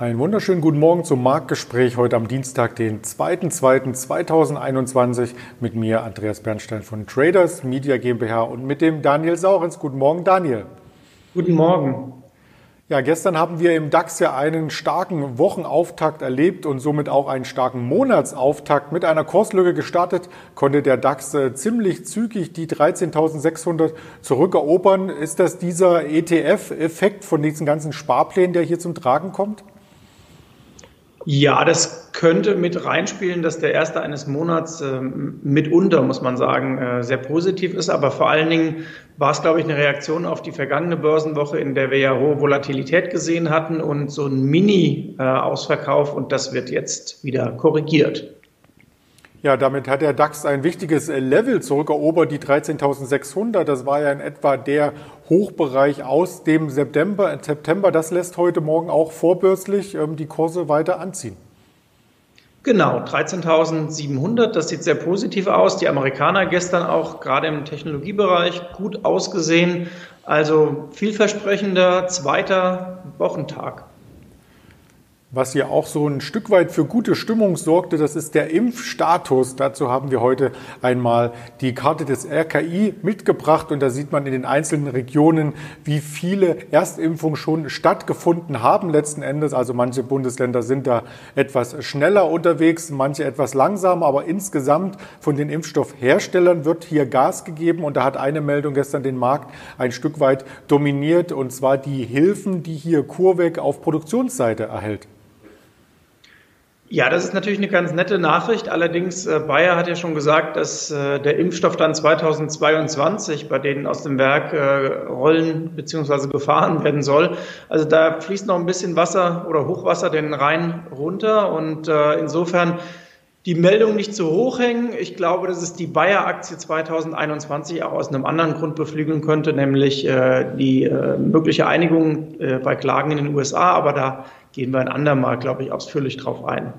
Einen wunderschönen guten Morgen zum Marktgespräch heute am Dienstag, den 2.2.2021 mit mir, Andreas Bernstein von Traders Media GmbH und mit dem Daniel Saurens. Guten Morgen, Daniel. Guten Morgen. Ja, gestern haben wir im DAX ja einen starken Wochenauftakt erlebt und somit auch einen starken Monatsauftakt. Mit einer Kurslücke gestartet konnte der DAX äh, ziemlich zügig die 13.600 zurückerobern. Ist das dieser ETF-Effekt von diesen ganzen Sparplänen, der hier zum Tragen kommt? Ja, das könnte mit reinspielen, dass der erste eines Monats äh, mitunter, muss man sagen, äh, sehr positiv ist. Aber vor allen Dingen war es, glaube ich, eine Reaktion auf die vergangene Börsenwoche, in der wir ja hohe Volatilität gesehen hatten und so ein Mini-Ausverkauf. und das wird jetzt wieder korrigiert. Ja, damit hat der DAX ein wichtiges Level zurückerobert, die 13.600. Das war ja in etwa der Hochbereich aus dem September. September, das lässt heute Morgen auch vorbörslich ähm, die Kurse weiter anziehen. Genau, 13.700, das sieht sehr positiv aus. Die Amerikaner gestern auch gerade im Technologiebereich gut ausgesehen. Also vielversprechender zweiter Wochentag. Was hier auch so ein Stück weit für gute Stimmung sorgte, das ist der Impfstatus. Dazu haben wir heute einmal die Karte des RKI mitgebracht und da sieht man in den einzelnen Regionen, wie viele Erstimpfungen schon stattgefunden haben letzten Endes. Also manche Bundesländer sind da etwas schneller unterwegs, manche etwas langsamer, aber insgesamt von den Impfstoffherstellern wird hier Gas gegeben und da hat eine Meldung gestern den Markt ein Stück weit dominiert und zwar die Hilfen, die hier CureVac auf Produktionsseite erhält. Ja, das ist natürlich eine ganz nette Nachricht. Allerdings, äh, Bayer hat ja schon gesagt, dass äh, der Impfstoff dann 2022 bei denen aus dem Werk äh, rollen bzw. befahren werden soll. Also da fließt noch ein bisschen Wasser oder Hochwasser den Rhein runter und äh, insofern die Meldung nicht zu hoch hängen. Ich glaube, dass es die Bayer-Aktie 2021 auch aus einem anderen Grund beflügeln könnte, nämlich äh, die äh, mögliche Einigung bei Klagen in den USA. Aber da gehen wir ein andermal, glaube ich, ausführlich drauf ein.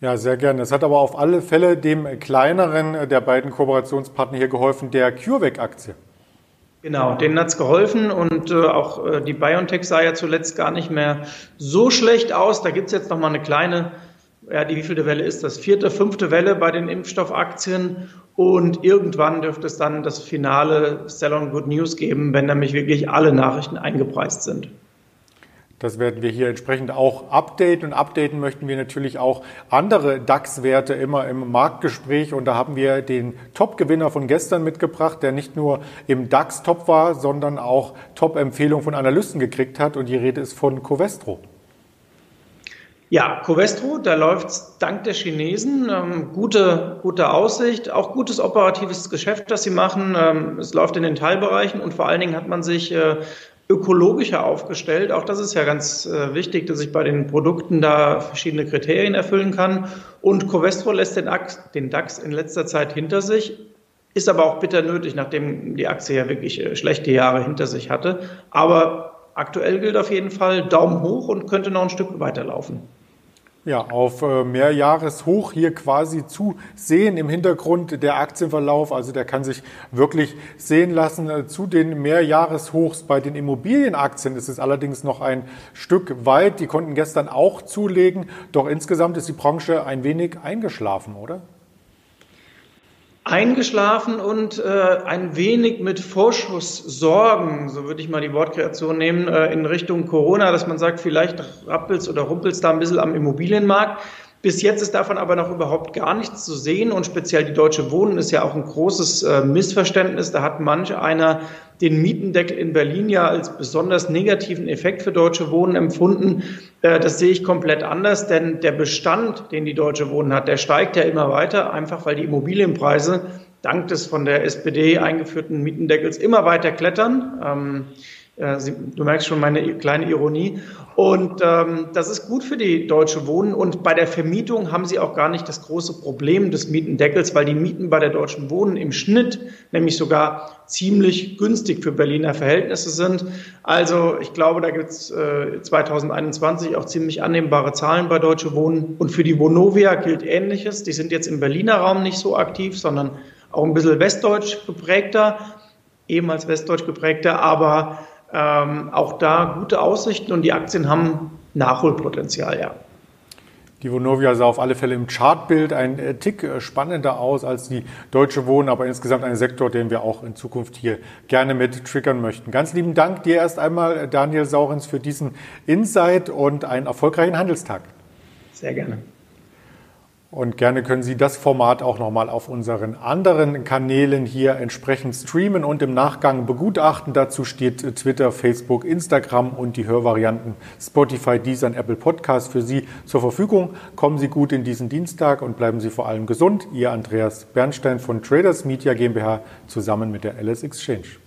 Ja, sehr gerne. Es hat aber auf alle Fälle dem kleineren der beiden Kooperationspartner hier geholfen, der CureVac-Aktie. Genau, denen hat es geholfen und äh, auch äh, die BioNTech sah ja zuletzt gar nicht mehr so schlecht aus. Da gibt es jetzt nochmal eine kleine, ja, die wievielte Welle ist das? Vierte, fünfte Welle bei den Impfstoffaktien und irgendwann dürfte es dann das finale Sell on Good News geben, wenn nämlich wirklich alle Nachrichten eingepreist sind. Das werden wir hier entsprechend auch updaten. Und updaten möchten wir natürlich auch andere DAX-Werte immer im Marktgespräch. Und da haben wir den Top-Gewinner von gestern mitgebracht, der nicht nur im DAX top war, sondern auch Top-Empfehlungen von Analysten gekriegt hat. Und die Rede ist von Covestro. Ja, Covestro, da läuft es dank der Chinesen. Ähm, gute, gute Aussicht, auch gutes operatives Geschäft, das sie machen. Ähm, es läuft in den Teilbereichen und vor allen Dingen hat man sich äh, ökologischer aufgestellt. Auch das ist ja ganz äh, wichtig, dass ich bei den Produkten da verschiedene Kriterien erfüllen kann. Und Covestro lässt den, den DAX in letzter Zeit hinter sich, ist aber auch bitter nötig, nachdem die Aktie ja wirklich äh, schlechte Jahre hinter sich hatte. Aber aktuell gilt auf jeden Fall Daumen hoch und könnte noch ein Stück weiterlaufen ja, auf äh, Mehrjahreshoch hier quasi zu sehen im Hintergrund der Aktienverlauf. Also der kann sich wirklich sehen lassen. Äh, zu den Mehrjahreshochs bei den Immobilienaktien ist es allerdings noch ein Stück weit. Die konnten gestern auch zulegen. Doch insgesamt ist die Branche ein wenig eingeschlafen, oder? Eingeschlafen und äh, ein wenig mit Vorschusssorgen, so würde ich mal die Wortkreation nehmen, äh, in Richtung Corona, dass man sagt, vielleicht rappelt's oder rumpelt's da ein bisschen am Immobilienmarkt. Bis jetzt ist davon aber noch überhaupt gar nichts zu sehen und speziell die Deutsche Wohnen ist ja auch ein großes äh, Missverständnis. Da hat manch einer den Mietendeckel in Berlin ja als besonders negativen Effekt für Deutsche Wohnen empfunden. Äh, das sehe ich komplett anders, denn der Bestand, den die Deutsche Wohnen hat, der steigt ja immer weiter, einfach weil die Immobilienpreise dank des von der SPD eingeführten Mietendeckels immer weiter klettern. Ähm, äh, du merkst schon meine kleine Ironie. Und ähm, das ist gut für die Deutsche Wohnen. Und bei der Vermietung haben sie auch gar nicht das große Problem des Mietendeckels, weil die Mieten bei der Deutschen Wohnen im Schnitt nämlich sogar ziemlich günstig für Berliner Verhältnisse sind. Also ich glaube, da gibt es äh, 2021 auch ziemlich annehmbare Zahlen bei Deutsche Wohnen. Und für die Vonovia gilt Ähnliches. Die sind jetzt im Berliner Raum nicht so aktiv, sondern auch ein bisschen westdeutsch geprägter, ehemals westdeutsch geprägter, aber ähm, auch da gute Aussichten und die Aktien haben Nachholpotenzial, ja. Die Vonovia sah auf alle Fälle im Chartbild ein äh, Tick äh, spannender aus als die Deutsche Wohnen, aber insgesamt ein Sektor, den wir auch in Zukunft hier gerne mit triggern möchten. Ganz lieben Dank dir erst einmal, äh, Daniel Saurens, für diesen Insight und einen erfolgreichen Handelstag. Sehr gerne. Und gerne können Sie das Format auch nochmal auf unseren anderen Kanälen hier entsprechend streamen und im Nachgang begutachten. Dazu steht Twitter, Facebook, Instagram und die Hörvarianten Spotify, Deezer und Apple Podcast für Sie zur Verfügung. Kommen Sie gut in diesen Dienstag und bleiben Sie vor allem gesund. Ihr Andreas Bernstein von Traders Media GmbH zusammen mit der LS Exchange.